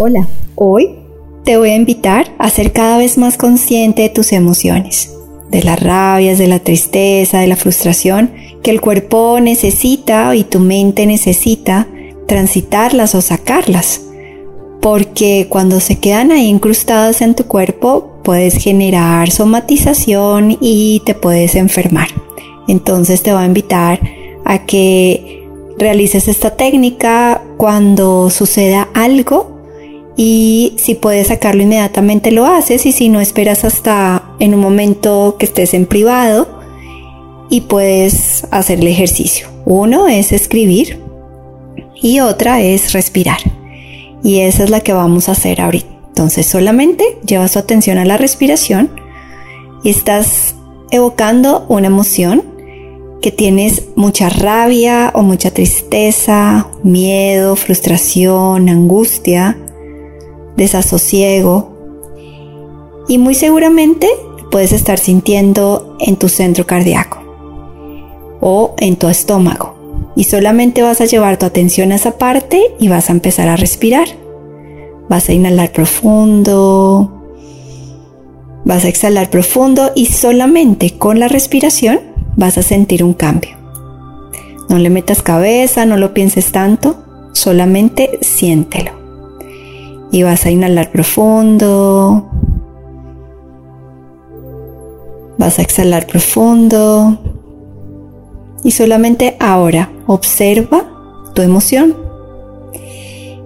Hola, hoy te voy a invitar a ser cada vez más consciente de tus emociones, de las rabias, de la tristeza, de la frustración que el cuerpo necesita y tu mente necesita transitarlas o sacarlas. Porque cuando se quedan ahí incrustadas en tu cuerpo puedes generar somatización y te puedes enfermar. Entonces te voy a invitar a que realices esta técnica cuando suceda algo y si puedes sacarlo inmediatamente lo haces y si no esperas hasta en un momento que estés en privado y puedes hacer el ejercicio. Uno es escribir y otra es respirar. Y esa es la que vamos a hacer ahorita. Entonces solamente llevas tu atención a la respiración y estás evocando una emoción que tienes mucha rabia o mucha tristeza, miedo, frustración, angustia desasosiego y muy seguramente puedes estar sintiendo en tu centro cardíaco o en tu estómago y solamente vas a llevar tu atención a esa parte y vas a empezar a respirar. Vas a inhalar profundo, vas a exhalar profundo y solamente con la respiración vas a sentir un cambio. No le metas cabeza, no lo pienses tanto, solamente siéntelo y vas a inhalar profundo. Vas a exhalar profundo. Y solamente ahora observa tu emoción.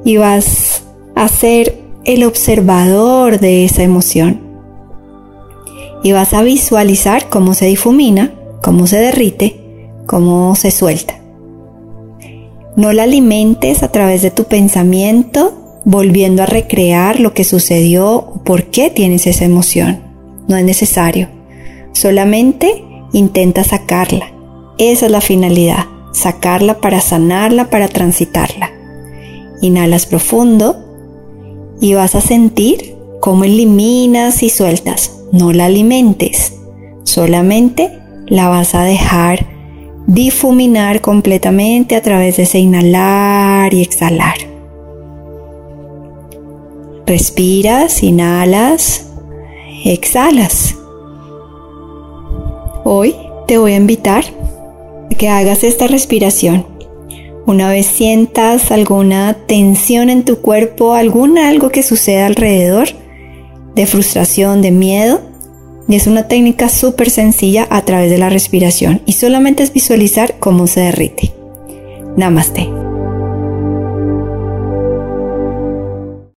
Y vas a ser el observador de esa emoción. Y vas a visualizar cómo se difumina, cómo se derrite, cómo se suelta. No la alimentes a través de tu pensamiento volviendo a recrear lo que sucedió o por qué tienes esa emoción. No es necesario. Solamente intenta sacarla. Esa es la finalidad. Sacarla para sanarla, para transitarla. Inhalas profundo y vas a sentir cómo eliminas y sueltas. No la alimentes. Solamente la vas a dejar difuminar completamente a través de ese inhalar y exhalar. Respiras, inhalas, exhalas. Hoy te voy a invitar a que hagas esta respiración. Una vez sientas alguna tensión en tu cuerpo, algún algo que suceda alrededor, de frustración, de miedo, y es una técnica súper sencilla a través de la respiración y solamente es visualizar cómo se derrite. Namaste.